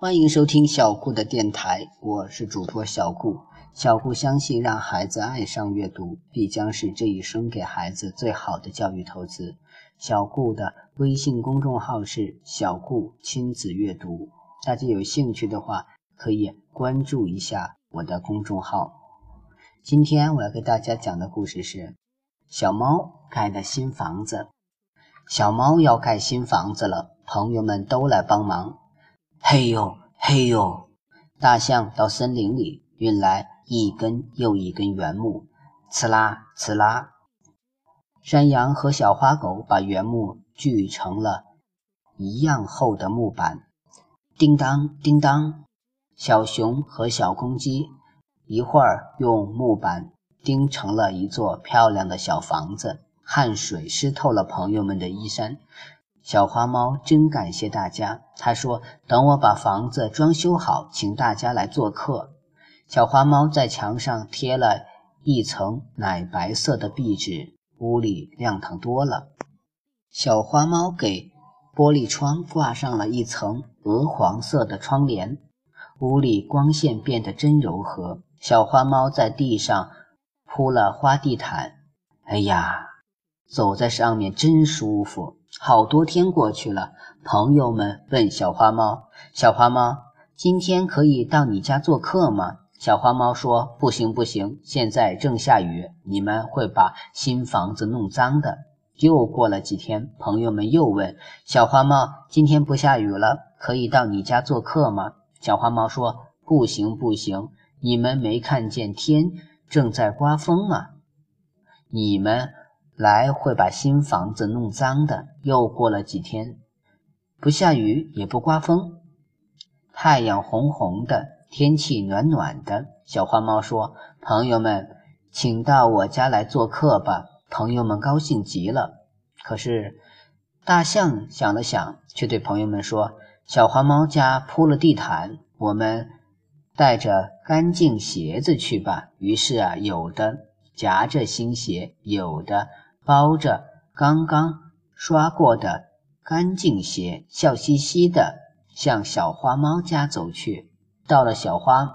欢迎收听小顾的电台，我是主播小顾。小顾相信，让孩子爱上阅读，必将是这一生给孩子最好的教育投资。小顾的微信公众号是“小顾亲子阅读”，大家有兴趣的话，可以关注一下我的公众号。今天我要给大家讲的故事是：小猫盖的新房子。小猫要盖新房子了，朋友们都来帮忙。嘿呦嘿呦，大象到森林里运来一根又一根原木，呲啦呲啦。山羊和小花狗把原木锯成了一样厚的木板，叮当叮当。小熊和小公鸡一会儿用木板钉成了一座漂亮的小房子，汗水湿透了朋友们的衣衫。小花猫真感谢大家。他说：“等我把房子装修好，请大家来做客。”小花猫在墙上贴了一层奶白色的壁纸，屋里亮堂多了。小花猫给玻璃窗挂上了一层鹅黄色的窗帘，屋里光线变得真柔和。小花猫在地上铺了花地毯，哎呀，走在上面真舒服。好多天过去了，朋友们问小花猫：“小花猫，今天可以到你家做客吗？”小花猫说：“不行，不行，现在正下雨，你们会把新房子弄脏的。”又过了几天，朋友们又问小花猫：“今天不下雨了，可以到你家做客吗？”小花猫说：“不行，不行，你们没看见天正在刮风吗？你们。”来会把新房子弄脏的。又过了几天，不下雨也不刮风，太阳红红的，天气暖暖的。小花猫说：“朋友们，请到我家来做客吧。”朋友们高兴极了。可是大象想了想，却对朋友们说：“小花猫家铺了地毯，我们带着干净鞋子去吧。”于是啊，有的夹着新鞋，有的。包着刚刚刷过的干净鞋，笑嘻嘻的向小花猫家走去。到了小花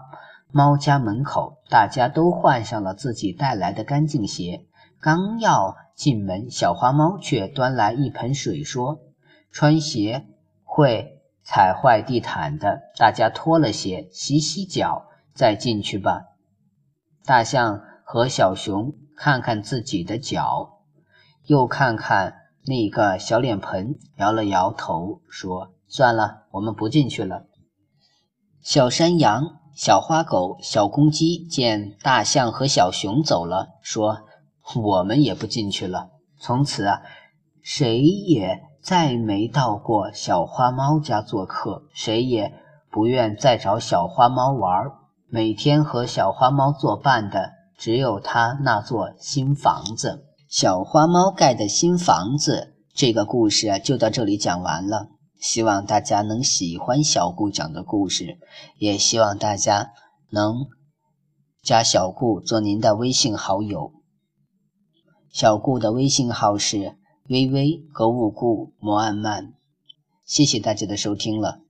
猫家门口，大家都换上了自己带来的干净鞋。刚要进门，小花猫却端来一盆水，说：“穿鞋会踩坏地毯的，大家脱了鞋，洗洗脚，再进去吧。”大象和小熊看看自己的脚。又看看那个小脸盆，摇了摇头，说：“算了，我们不进去了。”小山羊、小花狗、小公鸡见大象和小熊走了，说：“我们也不进去了。”从此啊，谁也再没到过小花猫家做客，谁也不愿再找小花猫玩。每天和小花猫作伴的，只有它那座新房子。小花猫盖的新房子，这个故事就到这里讲完了。希望大家能喜欢小顾讲的故事，也希望大家能加小顾做您的微信好友。小顾的微信号是微微格物顾摩安曼。谢谢大家的收听了。